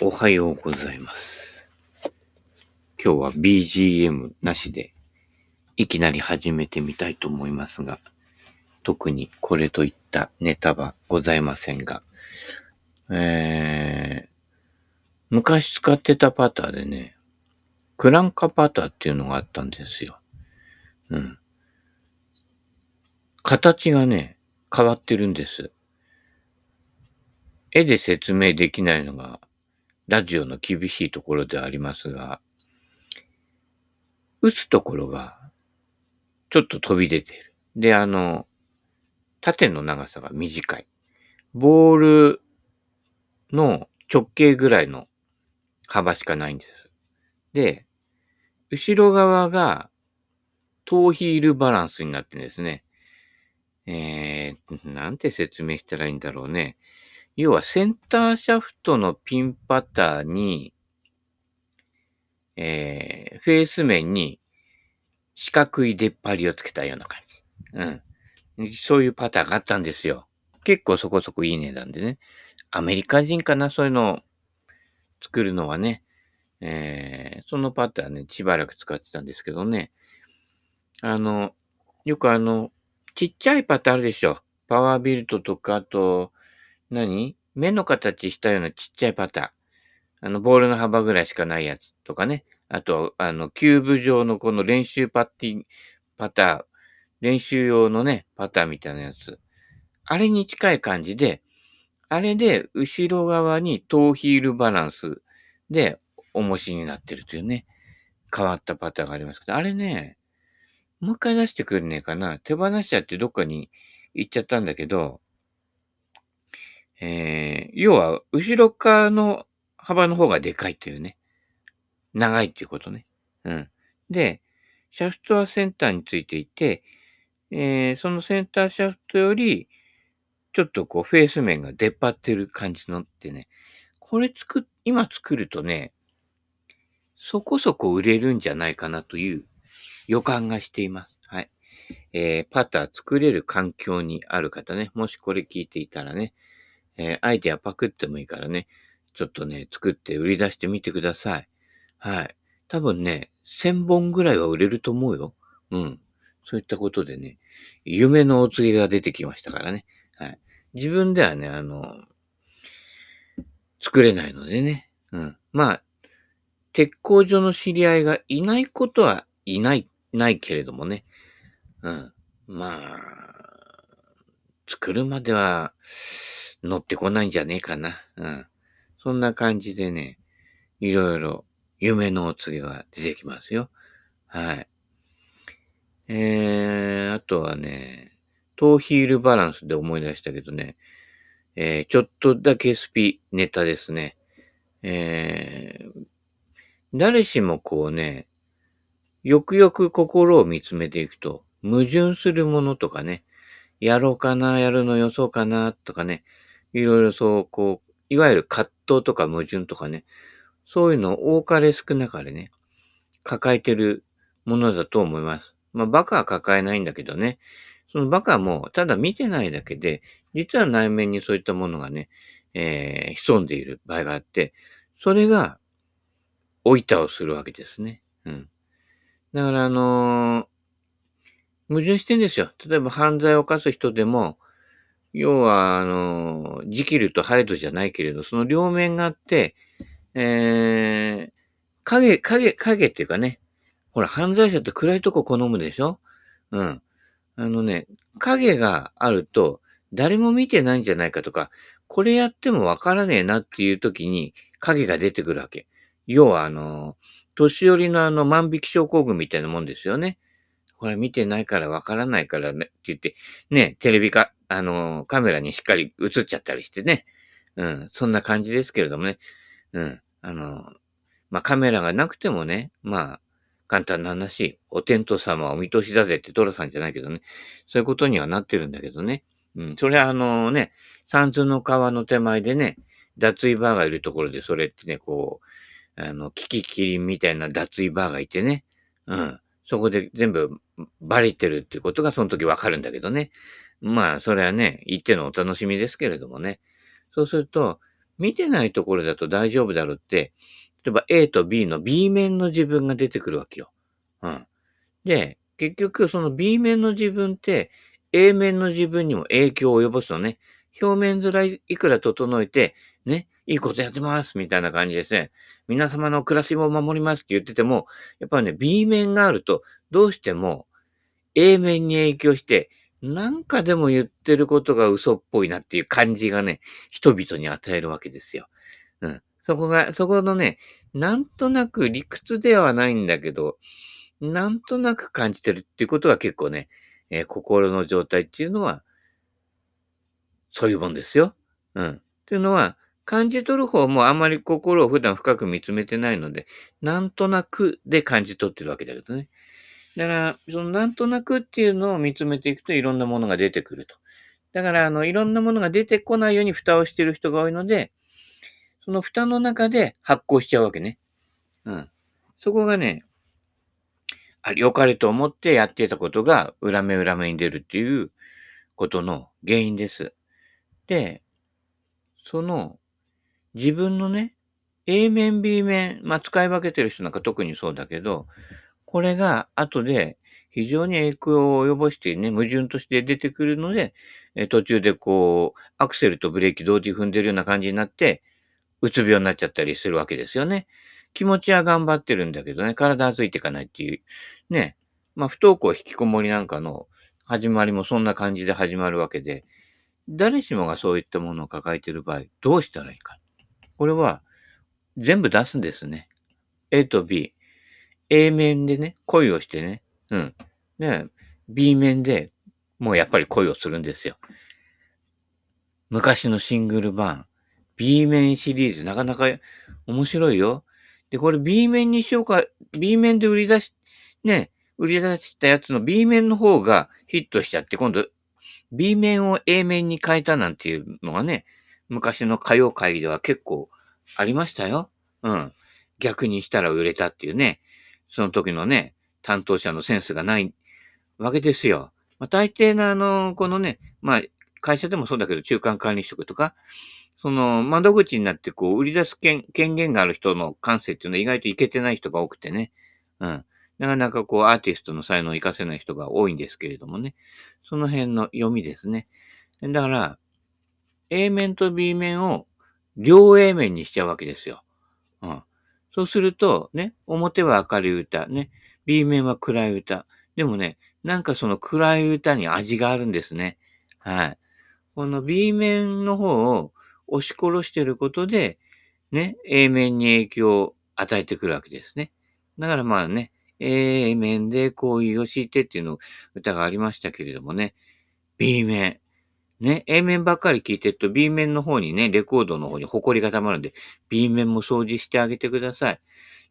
おはようございます。今日は BGM なしでいきなり始めてみたいと思いますが、特にこれといったネタはございませんが、えー、昔使ってたパターでね、クランカパターっていうのがあったんですよ。うん。形がね、変わってるんです。絵で説明できないのが、ラジオの厳しいところではありますが、打つところが、ちょっと飛び出てる。で、あの、縦の長さが短い。ボールの直径ぐらいの幅しかないんです。で、後ろ側がトーヒールバランスになってんですね。えー、なんて説明したらいいんだろうね。要はセンターシャフトのピンパターに、えー、フェース面に四角い出っ張りをつけたような感じ。うん。そういうパターがあったんですよ。結構そこそこいい値段でね。アメリカ人かなそういうのを作るのはね。えー、そのパターね、しばらく使ってたんですけどね。あの、よくあの、ちっちゃいパターあるでしょ。パワービルトとか、あと、何？目の形したようなちっちゃいパター。あの、ボールの幅ぐらいしかないやつとかね。あと、あの、キューブ状のこの練習パッティン、パター、練習用のね、パターみたいなやつ。あれに近い感じで、あれで後ろ側にトーヒールバランスで重しになってるというね、変わったパターがありますけど、あれね、もう一回出してくれねえかな。手放しちゃってどっかに行っちゃったんだけど、えー、要は、後ろ側の幅の方がでかいっていうね。長いっていうことね。うん。で、シャフトはセンターについていて、えー、そのセンターシャフトより、ちょっとこう、フェース面が出っ張ってる感じのってね。これ作っ、今作るとね、そこそこ売れるんじゃないかなという予感がしています。はい。えー、パター作れる環境にある方ね、もしこれ聞いていたらね、えー、アイデアパクってもいいからね、ちょっとね、作って売り出してみてください。はい。多分ね、1000本ぐらいは売れると思うよ。うん。そういったことでね、夢のお告げが出てきましたからね。はい。自分ではね、あの、作れないのでね。うん。まあ、鉄工所の知り合いがいないことはいない、ないけれどもね。うん。まあ、作るまでは乗ってこないんじゃねえかな。うん。そんな感じでね、いろいろ夢のお告げが出てきますよ。はい。えー、あとはね、トーヒールバランスで思い出したけどね、えー、ちょっとだけスピネタですね。えー、誰しもこうね、よくよく心を見つめていくと、矛盾するものとかね、やろうかな、やるの予想かな、とかね、いろいろそう、こう、いわゆる葛藤とか矛盾とかね、そういうのを多かれ少なかれね、抱えてるものだと思います。まあ、バカは抱えないんだけどね、そのバカも、ただ見てないだけで、実は内面にそういったものがね、えー、潜んでいる場合があって、それが、おいたをするわけですね。うん。だから、あのー、矛盾してんですよ。例えば犯罪を犯す人でも、要は、あのー、ジキルとハイドじゃないけれど、その両面があって、えー、影、影、影っていうかね、ほら、犯罪者って暗いとこ好むでしょ？うん。あのね、影があると、誰も見てないんじゃないかとか、これやってもわからねえなっていう時に影が出てくるわけ。要は、あの、年寄りのあの万引き症候群みたいなもんですよね。これ見てないからわからないからねって言って、ね、テレビか、あの、カメラにしっかり映っちゃったりしてね。うん、そんな感じですけれどもね。うん、あの、まあ、カメラがなくてもね、まあ、簡単な話、お天道様はお見通しだぜってトラさんじゃないけどね。そういうことにはなってるんだけどね。うん、それはあのね、三途の川の手前でね、脱衣バーがいるところで、それってね、こう、あの、キキキリンみたいな脱衣バーがいてね、うん、そこで全部バレてるっていうことがその時わかるんだけどね。まあ、それはね、言ってのお楽しみですけれどもね。そうすると、見てないところだと大丈夫だろうって、例えば A と B の B 面の自分が出てくるわけよ。うん。で、結局その B 面の自分って A 面の自分にも影響を及ぼすのね。表面面いくら整えて、ね、いいことやってます、みたいな感じですね。皆様の暮らしを守りますって言ってても、やっぱね、B 面があると、どうしても A 面に影響して、なんかでも言ってることが嘘っぽいなっていう感じがね、人々に与えるわけですよ。うん。そこが、そこのね、なんとなく理屈ではないんだけど、なんとなく感じてるっていうことが結構ね、えー、心の状態っていうのは、そういうもんですよ。うん。っていうのは、感じ取る方もあんまり心を普段深く見つめてないので、なんとなくで感じ取ってるわけだけどね。だから、そのなんとなくっていうのを見つめていくといろんなものが出てくると。だから、あの、いろんなものが出てこないように蓋をしてる人が多いので、その蓋の中で発酵しちゃうわけね。うん。そこがね、あ、良かれと思ってやってたことが裏目裏目に出るっていうことの原因です。で、その自分のね、A 面、B 面、まあ、使い分けてる人なんか特にそうだけど、これが後で非常に影響を及ぼしてね、矛盾として出てくるので、え途中でこう、アクセルとブレーキ同時踏んでるような感じになって、うつ病になっちゃったりするわけですよね。気持ちは頑張ってるんだけどね、体はついていかないっていう。ね。まあ、不登校引きこもりなんかの始まりもそんな感じで始まるわけで、誰しもがそういったものを抱えている場合、どうしたらいいか。これは、全部出すんですね。A と B。A 面でね、恋をしてね。うん。ね、B 面でもうやっぱり恋をするんですよ。昔のシングルバーン。B 面シリーズ、なかなか面白いよ。で、これ B 面にしようか、B 面で売り出し、ね、売り出したやつの B 面の方がヒットしちゃって、今度 B 面を A 面に変えたなんていうのがね、昔の歌謡会では結構ありましたよ。うん。逆にしたら売れたっていうね、その時のね、担当者のセンスがないわけですよ。まあ、大抵のあの、このね、まあ、会社でもそうだけど、中間管理職とか、その、窓口になってこう、売り出す権限がある人の感性っていうのは意外といけてない人が多くてね。うん。なかなかこう、アーティストの才能を活かせない人が多いんですけれどもね。その辺の読みですね。だから、A 面と B 面を両 A 面にしちゃうわけですよ。うん。そうすると、ね、表は明るい歌、ね、B 面は暗い歌。でもね、なんかその暗い歌に味があるんですね。はい。この B 面の方を押し殺してることで、ね、A 面に影響を与えてくるわけですね。だからまあね、A 面で恋をしてっていうの歌がありましたけれどもね、B 面。ね、A 面ばっかり聞いてると B 面の方にね、レコードの方に埃が溜まるんで、B 面も掃除してあげてください。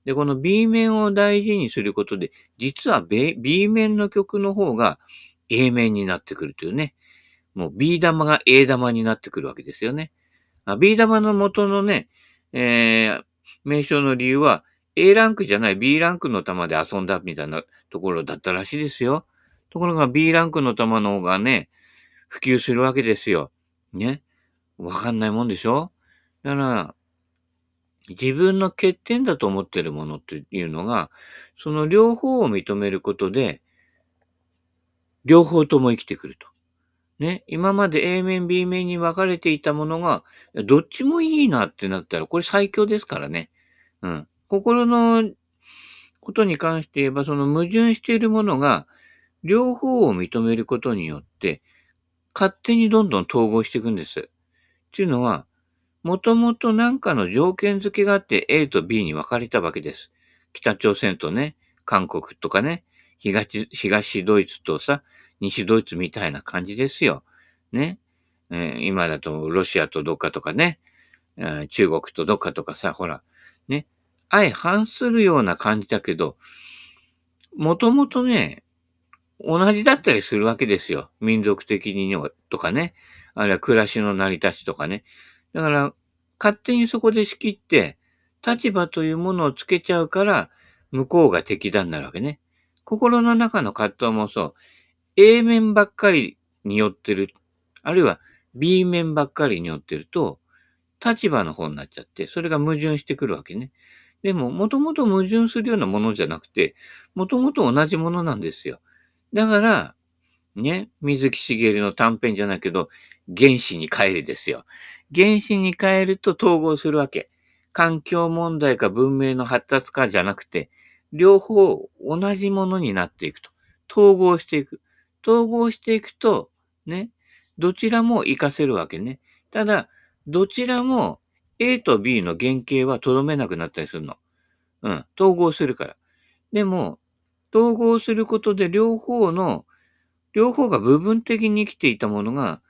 で、この B 面を大事にすることで、実は B 面の曲の方が A 面になってくるというね。もう B 玉が A 玉になってくるわけですよね。B 玉の元のね、えー、名称の理由は A ランクじゃない B ランクの玉で遊んだみたいなところだったらしいですよ。ところが B ランクの玉の方がね、普及するわけですよ。ね。わかんないもんでしょ？だから、自分の欠点だと思ってるものっていうのが、その両方を認めることで、両方とも生きてくると。ね、今まで A 面、B 面に分かれていたものが、どっちもいいなってなったら、これ最強ですからね。うん。心のことに関して言えば、その矛盾しているものが、両方を認めることによって、勝手にどんどん統合していくんです。っていうのは、もともと何かの条件付けがあって A と B に分かれたわけです。北朝鮮とね、韓国とかね、東、東ドイツとさ、西ドイツみたいな感じですよ。ね。えー、今だとロシアとどっかとかね、えー、中国とどっかとかさ、ほら、ね。相反するような感じだけど、もともとね、同じだったりするわけですよ。民族的にとかね。あるいは暮らしの成り立ちとかね。だから、勝手にそこで仕切って、立場というものをつけちゃうから、向こうが敵だになるわけね。心の中の葛藤もそう。A 面ばっかりに寄ってる。あるいは B 面ばっかりに寄ってると、立場の方になっちゃって、それが矛盾してくるわけね。でも、もともと矛盾するようなものじゃなくて、もともと同じものなんですよ。だから、ね、水木しげるの短編じゃないけど、原子に帰るですよ。原子に帰ると統合するわけ。環境問題か文明の発達かじゃなくて、両方同じものになっていくと。統合していく。統合していくと、ね、どちらも活かせるわけね。ただ、どちらも A と B の原型はとどめなくなったりするの。うん。統合するから。でも、統合することで両方の、両方が部分的に生きていたものが、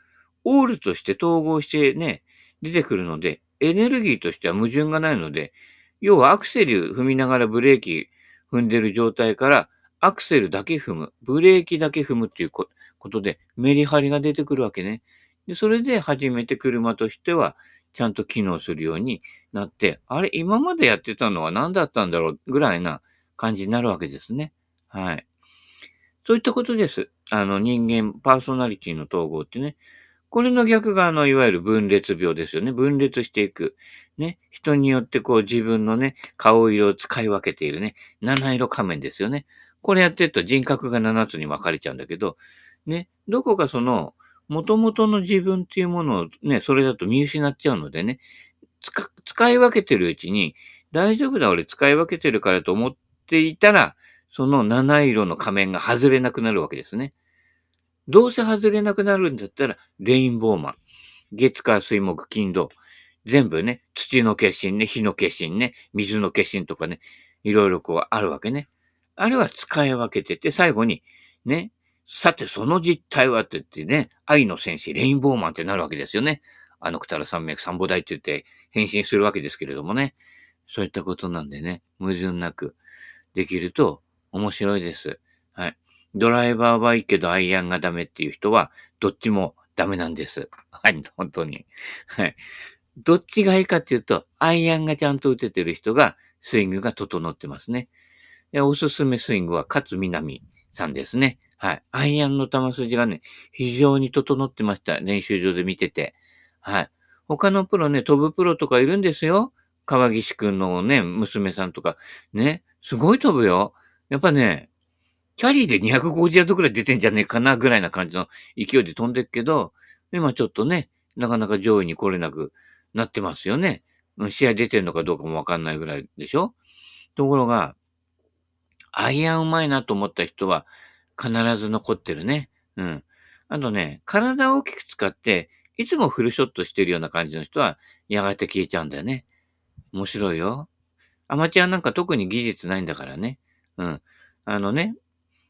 オールとして統合してね、出てくるので、エネルギーとしては矛盾がないので、要はアクセル踏みながらブレーキ踏んでる状態から、アクセルだけ踏む、ブレーキだけ踏むっていうことで、メリハリが出てくるわけね。で、それで初めて車としては、ちゃんと機能するようになって、あれ、今までやってたのは何だったんだろうぐらいな感じになるわけですね。はい。そういったことです。あの、人間、パーソナリティの統合ってね。これの逆が、あの、いわゆる分裂病ですよね。分裂していく。ね。人によってこう自分のね、顔色を使い分けているね。七色仮面ですよね。これやってると人格が七つに分かれちゃうんだけど、ね。どこかその、元々の自分っていうものをね、それだと見失っちゃうのでね。使い分けてるうちに、大丈夫だ、俺使い分けてるからと思っていたら、その七色の仮面が外れなくなるわけですね。どうせ外れなくなるんだったら、レインボーマン。月火水木金土。全部ね、土の化身ね、火の化身ね、水の化身とかね、いろいろこうあるわけね。あれは使い分けてて、最後に、ね、さてその実態はって言ってね、愛の戦士、レインボーマンってなるわけですよね。あのくたら山脈三母大って言って変身するわけですけれどもね。そういったことなんでね、矛盾なくできると面白いです。はい。ドライバーはいいけどアイアンがダメっていう人は、どっちもダメなんです。はい、本当に。はい。どっちがいいかっていうと、アイアンがちゃんと打ててる人が、スイングが整ってますね。おすすめスイングは、勝南さんですね。はい。アイアンの球筋がね、非常に整ってました。練習場で見てて。はい。他のプロね、飛ぶプロとかいるんですよ。川岸くんのね、娘さんとか。ね。すごい飛ぶよ。やっぱね、キャリーで250ヤードくらい出てんじゃねえかなぐらいな感じの勢いで飛んでくけど、今ちょっとね、なかなか上位に来れなくなってますよね。試合出てるのかどうかもわかんないぐらいでしょ？ところが、アイアンうまいなと思った人は必ず残ってるね。うん。あとね、体を大きく使って、いつもフルショットしてるような感じの人は、やがて消えちゃうんだよね。面白いよ。アマチュアなんか特に技術ないんだからね。うん。あのね、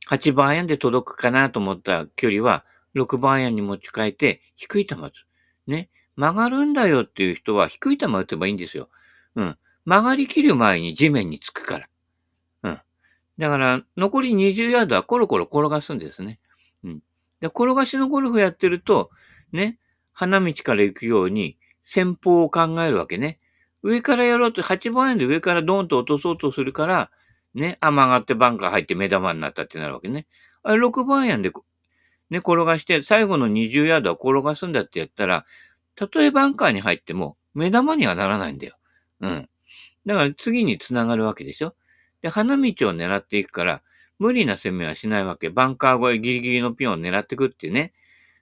8番アイアンで届くかなと思った距離は、6番アイアンに持ち替えて、低い球打つ。ね。曲がるんだよっていう人は、低い球打てばいいんですよ。うん。曲がりきる前に地面につくから。うん。だから、残り20ヤードはコロコロ転がすんですね。うん。で、転がしのゴルフやってると、ね、花道から行くように、先方を考えるわけね。上からやろうと、8番アイアンで上からドーンと落とそうとするから、ね、あ、曲がってバンカー入って目玉になったってなるわけね。あれ6番アイアンで、ね、転がして、最後の20ヤードは転がすんだってやったら、たとえバンカーに入っても、目玉にはならないんだよ。うん。だから次につながるわけでしょで、花道を狙っていくから、無理な攻めはしないわけ。バンカー越えギリギリのピンを狙っていくっていうね。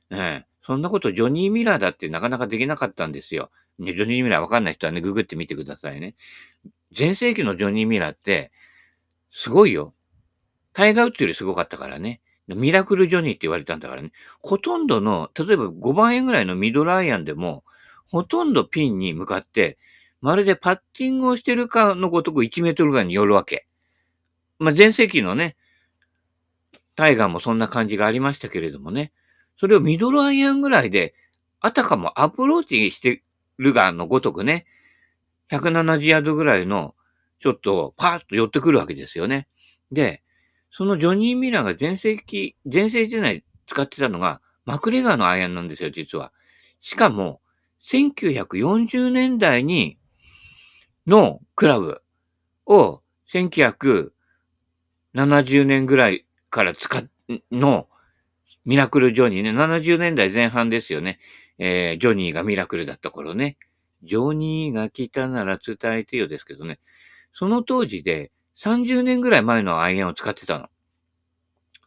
ええそんなことジョニー・ミラーだってなかなかできなかったんですよ。ジョニー・ミラーわかんない人はね、ググってみてくださいね。前世紀のジョニー・ミラーって、すごいよ。タイガーウッドよりすごかったからね。ミラクルジョニーって言われたんだからね。ほとんどの、例えば5番円ぐらいのミドルアイアンでも、ほとんどピンに向かって、まるでパッティングをしてるかのごとく1メートルぐらいに寄るわけ。まあ、前世紀のね、タイガーもそんな感じがありましたけれどもね。それをミドルアイアンぐらいで、あたかもアプローチしてるがのごとくね、170ヤードぐらいのちょっとパーッと寄ってくるわけですよね。で、そのジョニー・ミラーが前世紀、前世時代使ってたのがマクレガーのアイアンなんですよ、実は。しかも、1940年代に、のクラブを1970年ぐらいから使っ、のミラクルジョニーね、70年代前半ですよね。えー、ジョニーがミラクルだった頃ね。ジョニーが来たなら伝えてよですけどね、その当時で30年ぐらい前のアイアンを使ってたの。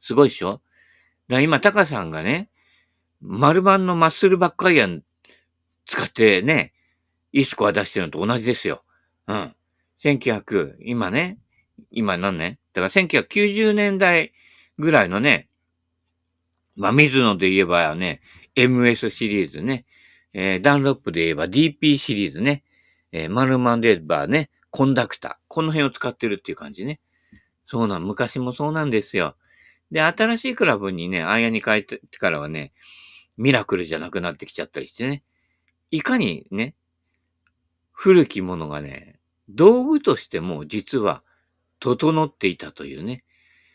すごいでしょ？だ今、タカさんがね、丸版のマッスルバックアイアン使ってね、いいスコア出してるのと同じですよ。うん。1900、今ね、今何年？だから1990年代ぐらいのね、まあ、水野で言えばね、MS シリーズね、えー、ダンロップで言えば DP シリーズね、えー、マルマンで言えばね、コンダクター。この辺を使ってるっていう感じね。そうなん、昔もそうなんですよ。で、新しいクラブにね、アイアンに変えてからはね、ミラクルじゃなくなってきちゃったりしてね。いかにね、古きものがね、道具としても実は整っていたというね。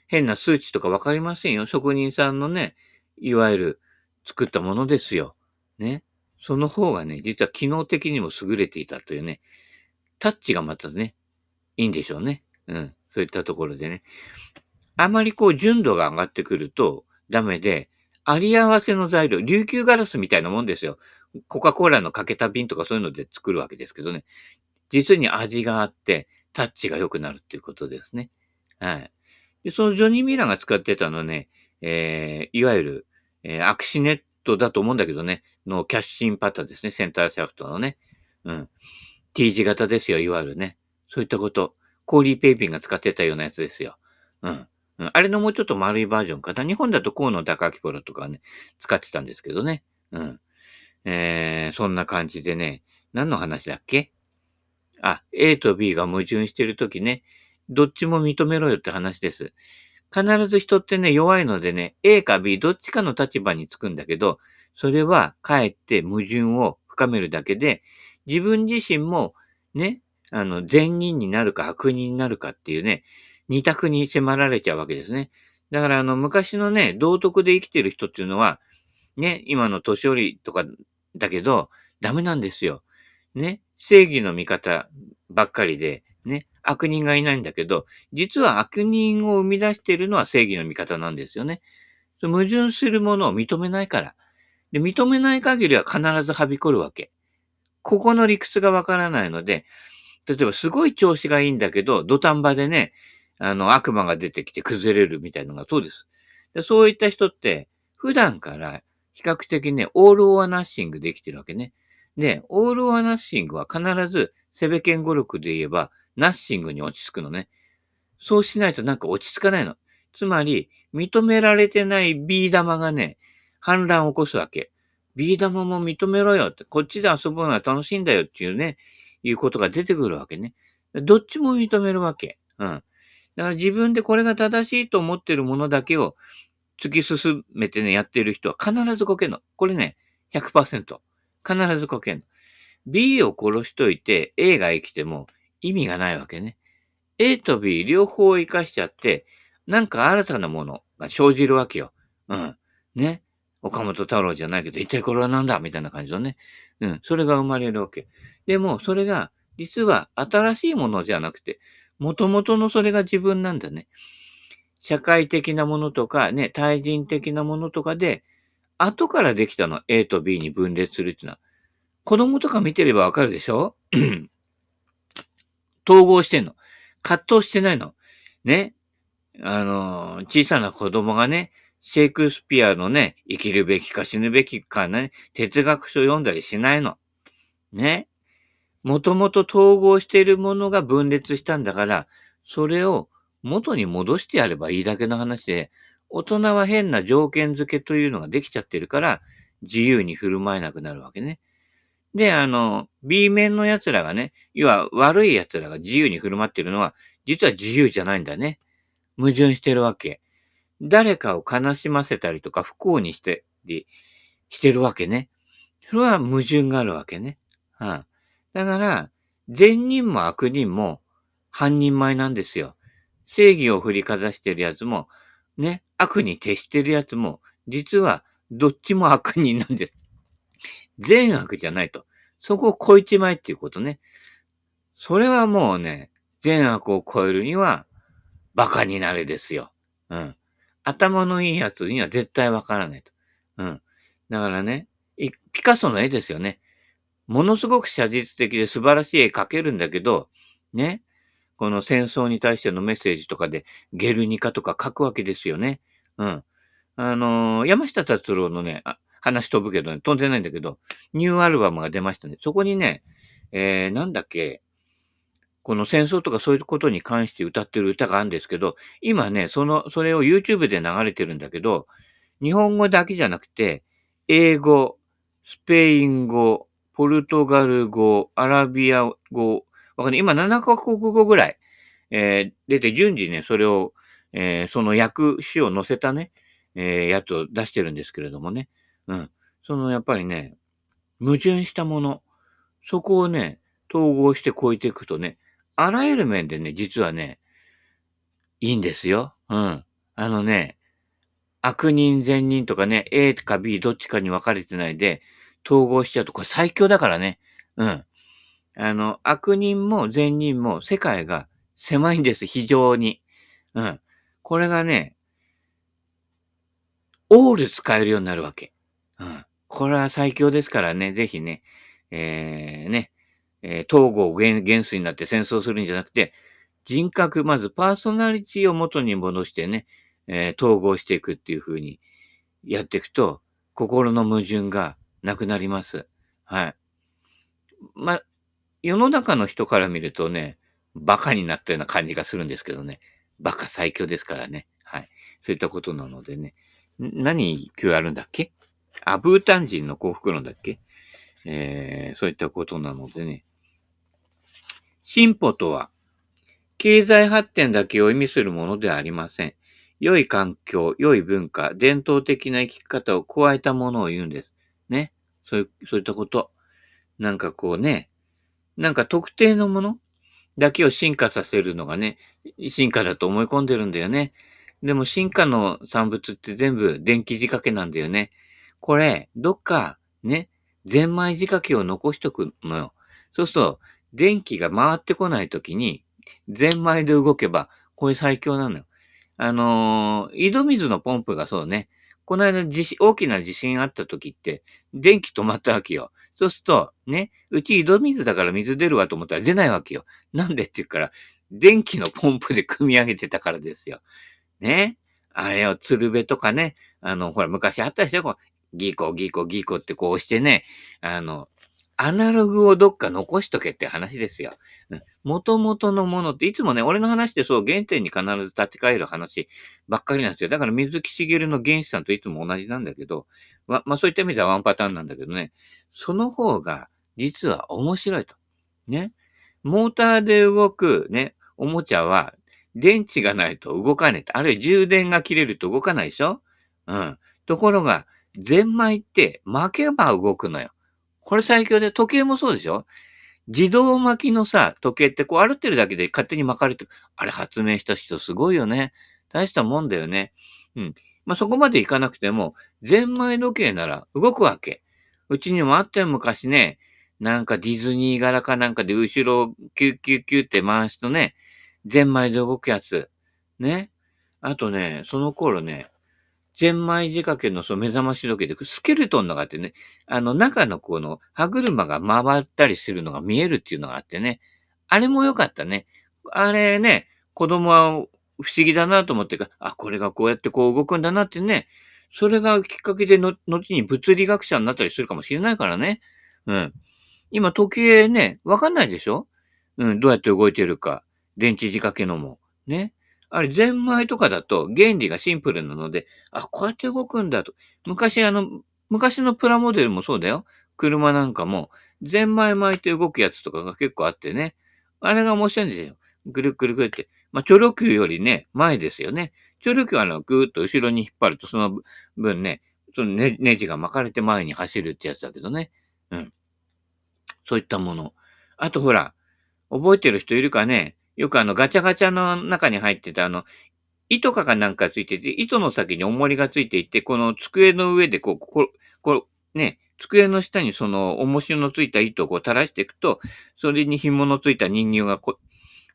変な数値とかわかりませんよ。職人さんのね、いわゆる作ったものですよ。ね。その方がね、実は機能的にも優れていたというね、タッチがまたね、いいんでしょうね。うん。そういったところでね。あまりこう純度が上がってくるとダメで、あり合わせの材料、琉球ガラスみたいなもんですよ。コカ・コーラのかけた瓶とかそういうので作るわけですけどね。実に味があって、タッチが良くなるっていうことですね。はい。で、そのジョニー・ミラーが使ってたのね、えー、いわゆる、えー、アクシネットだと思うんだけどね、のキャッシンパターですね、センターシャフトのね。うん。T 字型ですよ、いわゆるね。そういったこと。コーリーペイピンが使ってたようなやつですよ。うん。うん、あれのもうちょっと丸いバージョンかな。日本だと河野高明プロとかね、使ってたんですけどね。うん。えー、そんな感じでね、何の話だっけ？あ、A と B が矛盾してるときね、どっちも認めろよって話です。必ず人ってね、弱いのでね、A か B どっちかの立場につくんだけど、それはかえって矛盾を深めるだけで、自分自身もね、あの、善人になるか悪人になるかっていうね、二択に迫られちゃうわけですね。だからあの、昔のね、道徳で生きてる人っていうのは、ね、今の年寄りとかだけど、ダメなんですよ。ね、正義の味方ばっかりで、ね、悪人がいないんだけど、実は悪人を生み出しているのは正義の味方なんですよね。矛盾するものを認めないから。で、認めない限りは必ずはびこるわけ。ここの理屈がわからないので、例えばすごい調子がいいんだけど、土壇場でね、あの、悪魔が出てきて崩れるみたいなのがそうです。でそういった人って、普段から比較的ね、オールオアナッシングできてるわけね。で、オールオアナッシングは必ず、セベケン語録で言えば、ナッシングに落ち着くのね。そうしないとなんか落ち着かないの。つまり、認められてないビー玉がね、反乱を起こすわけ。ビー玉も認めろよって、こっちで遊ぶのは楽しいんだよっていうね、いうことが出てくるわけね。どっちも認めるわけ。うん。だから自分でこれが正しいと思ってるものだけを突き進めてね、やってる人は必ずこけんの。これね、100%。必ずこけんの。B を殺しといて A が生きても意味がないわけね。A と B 両方を生かしちゃって、なんか新たなものが生じるわけよ。うん。ね。岡本太郎じゃないけど、一体これは何だみたいな感じのね。うん。それが生まれるわけ。でも、それが、実は新しいものじゃなくて、元々のそれが自分なんだね。社会的なものとか、ね、対人的なものとかで、後からできたの A と B に分裂するっていうのは、子供とか見てればわかるでしょ？統合してんの。葛藤してないの。ね。あの、小さな子供がね、シェイクスピアのね、生きるべきか死ぬべきかね、哲学書読んだりしないの。ね。もともと統合しているものが分裂したんだから、それを元に戻してやればいいだけの話で、大人は変な条件付けというのができちゃってるから、自由に振る舞えなくなるわけね。で、あの、B 面の奴らがね、要は悪い奴らが自由に振る舞ってるのは、実は自由じゃないんだね。矛盾してるわけ。誰かを悲しませたりとか不幸にしてり、してるわけね。それは矛盾があるわけね。はあ、だから、善人も悪人も半人前なんですよ。正義を振りかざしてるやつも、ね、悪に徹してるやつも、実はどっちも悪人なんです。善悪じゃないと。そこを超えちまえっていうことね。それはもうね、善悪を超えるには、馬鹿になれですよ。うん。頭のいいやつには絶対わからないと。うん。だからね、ピカソの絵ですよね。ものすごく写実的で素晴らしい絵描けるんだけど、ね、この戦争に対してのメッセージとかで、ゲルニカとか書くわけですよね。うん。あのー、山下達郎のね、話飛ぶけどね、飛んでないんだけど、ニューアルバムが出ましたね。そこにね、えー、なんだっけ、この戦争とかそういうことに関して歌ってる歌があるんですけど、今ね、その、それを YouTube で流れてるんだけど、日本語だけじゃなくて、英語、スペイン語、ポルトガル語、アラビア語、わかんない。今7カ国語ぐらい、えー、出て順次ね、それを、えー、その訳詞を載せたね、えー、やつを出してるんですけれどもね。うん。そのやっぱりね、矛盾したもの、そこをね、統合して超えていくとね、あらゆる面でね、実はね、いいんですよ。うん。あのね、悪人善人とかね、A か B どっちかに分かれてないで、統合しちゃうと、これ最強だからね。うん。あの、悪人も善人も世界が狭いんです、非常に。うん。これがね、オール使えるようになるわけ。うん。これは最強ですからね、ぜひね、えー、ね、えー、統合原原子になって戦争するんじゃなくて、人格、まずパーソナリティを元に戻してね、えー、統合していくっていう風にやっていくと、心の矛盾がなくなります。はい。ま、世の中の人から見るとね、バカになったような感じがするんですけどね。バカ最強ですからね。はい。そういったことなのでね。何今日あるんだっけ？あ、ブータン人の幸福論だっけ？えー、そういったことなのでね。進歩とは、経済発展だけを意味するものではありません。良い環境、良い文化、伝統的な生き方を加えたものを言うんです。ね。そういう、そういったこと。なんかこうね、なんか特定のものだけを進化させるのがね、進化だと思い込んでるんだよね。でも進化の産物って全部電気仕掛けなんだよね。これ、どっかね、ゼンマイ仕掛けを残しとくのよ。そうすると、電気が回ってこないときに、ゼンマイで動けば、これ最強なのよ。あのー、井戸水のポンプがそうね、この間地震、大きな地震あった時って、電気止まったわけよ。そうすると、ね、うち井戸水だから水出るわと思ったら出ないわけよ。なんでって言うから、電気のポンプで組み上げてたからですよ。ね。あれを鶴瓶とかね、あの、ほら、昔あったでしょ？こうギーコギーコギーコってこうしてね、あの、アナログをどっか残しとけって話ですよ。うん元々のものって、いつもね、俺の話でそう、原点に必ず立ち返る話ばっかりなんですよ。だから水木しげるの原始さんといつも同じなんだけど、ま、まあそういった意味ではワンパターンなんだけどね、その方が実は面白いと。ね。モーターで動くね、おもちゃは電池がないと動かない。あるいは充電が切れると動かないでしょうん。ところが、ゼンマイって巻けば動くのよ。これ最強で、時計もそうでしょ？自動巻きのさ、時計ってこう歩ってるだけで勝手に巻かれてる、あれ発明した人すごいよね。大したもんだよね。うん。まあ、そこまでいかなくても、ゼンマイ時計なら動くわけ。うちにもあったよ、昔ね。なんかディズニー柄かなんかで後ろをキュッキュッキュッって回すとね、ゼンマイで動くやつ。ね。あとね、その頃ね、ゼンマイ仕掛けのその目覚まし時計で、スケルトンのがあってね、あの中のこの歯車が回ったりするのが見えるっていうのがあってね、あれも良かったね。あれね、子供は不思議だなと思ってか、あ、これがこうやってこう動くんだなってね、それがきっかけでの、後に物理学者になったりするかもしれないからね。うん。今時計ね、わかんないでしょ？うん、どうやって動いてるか。電池仕掛けのも。ね。あれ、ゼンマイとかだと原理がシンプルなので、あ、こうやって動くんだと。昔あの、昔のプラモデルもそうだよ。車なんかも、ゼンマイ巻いて動くやつとかが結構あってね。あれが面白いんですよ。ぐるぐるぐるって。まあ、チョロ Q よりね、前ですよね。チョロ Q はあの、ぐーっと後ろに引っ張ると、その分ね、そのネネジが巻かれて前に走るってやつだけどね。うん。そういったもの。あとほら、覚えてる人いるかね？よくあのガチャガチャの中に入ってたあの、糸かかなんかついてて、糸の先に重りがついていて、この机の上でこう、こここ、ね、机の下にその重しのついた糸をこう垂らしていくと、それに紐のついた人形がこ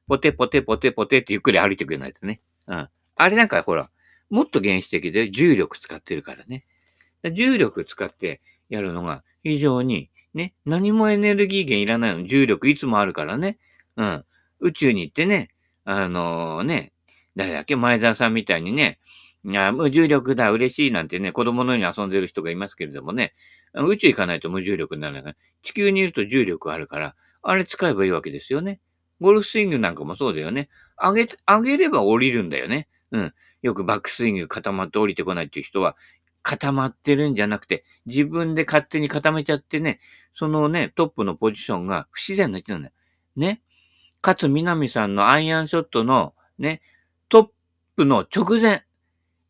ポテポテポテポテってゆっくり歩いてくれないとね。うん。あれなんかほら、もっと原始的で重力使ってるからね。重力使ってやるのが非常にね、何もエネルギー源いらないの。重力いつもあるからね。うん。宇宙に行ってね、あのー、ね、誰だっけ前澤さんみたいにね、いや、無重力だ、嬉しいなんてね、子供のように遊んでる人がいますけれどもね、宇宙行かないと無重力にならないから、地球にいると重力あるから、あれ使えばいいわけですよね。ゴルフスイングなんかもそうだよね。上げ、上げれば降りるんだよね。うん。よくバックスイング固まって降りてこないっていう人は、固まってるんじゃなくて、自分で勝手に固めちゃってね、そのね、トップのポジションが不自然な人なんだよ。ね。かつ、南さんのアイアンショットのね、トップの直前、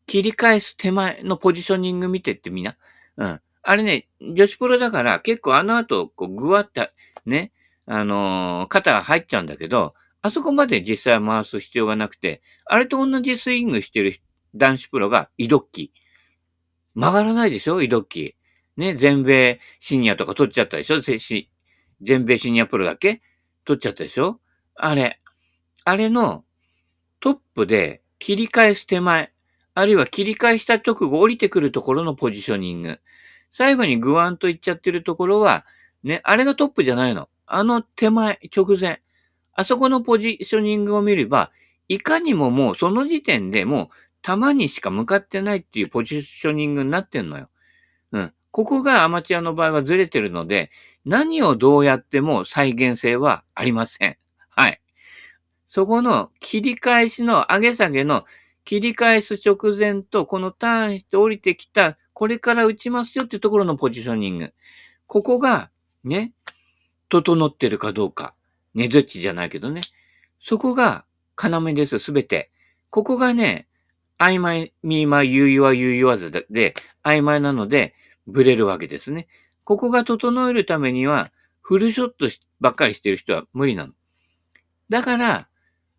切り返す手前のポジショニング見てってみな。うん。あれね、女子プロだから結構あの後、こう、ぐわって、ね、あのー、肩が入っちゃうんだけど、あそこまで実際回す必要がなくて、あれと同じスイングしてる男子プロがイドッキ。曲がらないでしょイドッキ。ね、全米シニアとか取っちゃったでしょ全米シニアプロだけ？取っちゃったでしょ？あれ。あれのトップで切り返す手前、あるいは切り返した直後降りてくるところのポジショニング。最後にグワンといっちゃってるところは、ね、あれがトップじゃないの。あの手前、直前。あそこのポジショニングを見れば、いかにももうその時点でもう球にしか向かってないっていうポジショニングになってんのよ。うん。ここがアマチュアの場合はずれてるので、何をどうやっても再現性はありません。はい。そこの切り返しの上げ下げの切り返す直前とこのターンして降りてきたこれから打ちますよっていうところのポジショニング。ここがね、整ってるかどうか。ねずっちじゃないけどね。そこが要です、すべて。ここがね、曖昧、 me mine、you your、you yours で、曖昧なので、ブレるわけですね。ここが整えるためには、フルショットばっかりしてる人は無理なの。だから、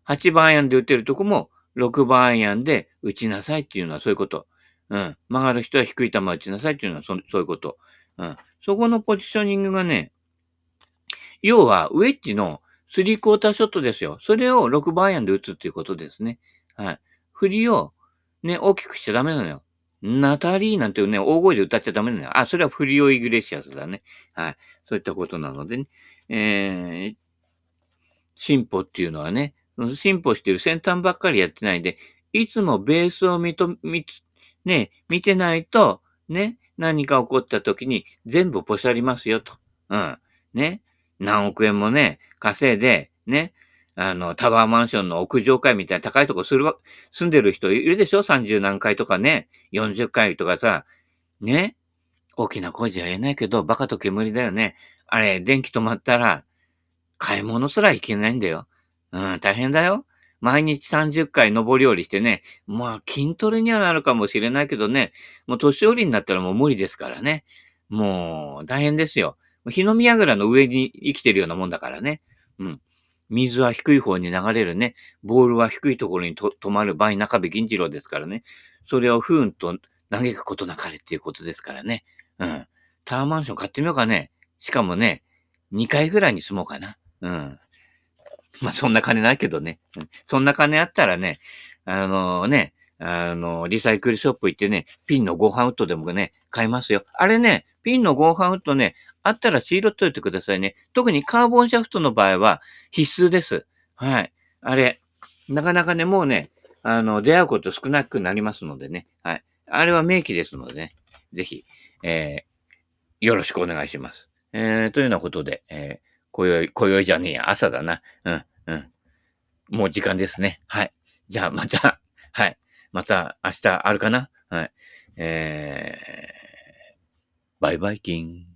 8番アイアンで打てるとこも、6番アイアンで打ちなさいっていうのはそういうこと。うん。曲がる人は低い球打ちなさいっていうのはそそういうこと。うん。そこのポジショニングがね、要は、ウェッジのスリークォーターショットですよ。それを6番アイアンで打つっていうことですね。はい。振りをね、大きくしちゃダメなのよ。ナタリーなんてね、大声で歌っちゃダメなのよ。あ、それはフリオイグレシアスだね。はい。そういったことなのでね。えー、進歩っていうのはね、進歩してる先端ばっかりやってないで、いつもベースを見と、見、ね、見てないと、ね、何か起こった時に全部ポシャりますよと。うん。ね。何億円もね、稼いで、ね、あの、タワーマンションの屋上階みたいな高いとこするわ、住んでる人いるでしょ ?30 何階とかね、40階とかさ、ね。大きな声じゃ言えないけど、バカと煙だよね。あれ、電気止まったら、買い物すら行けないんだよ。うん、大変だよ。毎日30回上り下りしてね、まあ筋トレにはなるかもしれないけどね、もう年寄りになったらもう無理ですからね。もう大変ですよ。日の宮倉の上に生きてるようなもんだからね。うん。水は低い方に流れるね。ボールは低いところに止まる倍中部銀次郎ですからね。それを不運と嘆くことなかれっていうことですからね。うん。タワーマンション買ってみようかね。しかもね、2階ぐらいに住もうかな。うん。まあ、そんな金ないけどね。うん、そんな金あったらね、あのー、ね、あのー、リサイクルショップ行ってね、ピンのゴーハウッドでもね、買いますよ。あれね、ピンのゴーハウッドね、あったらシールといてくださいね。特にカーボンシャフトの場合は必須です。はい。あれ、なかなかね、もうね、あの、出会うこと少なくなりますのでね。はい。あれは名機ですのでね。ぜひ、えー、よろしくお願いします。えー、というようなことで、えー、今宵、今宵じゃねえや、朝だな。うん、うん。もう時間ですね。はい。じゃあ、また、はい。また明日あるかな？はい。えー、バイバイキン。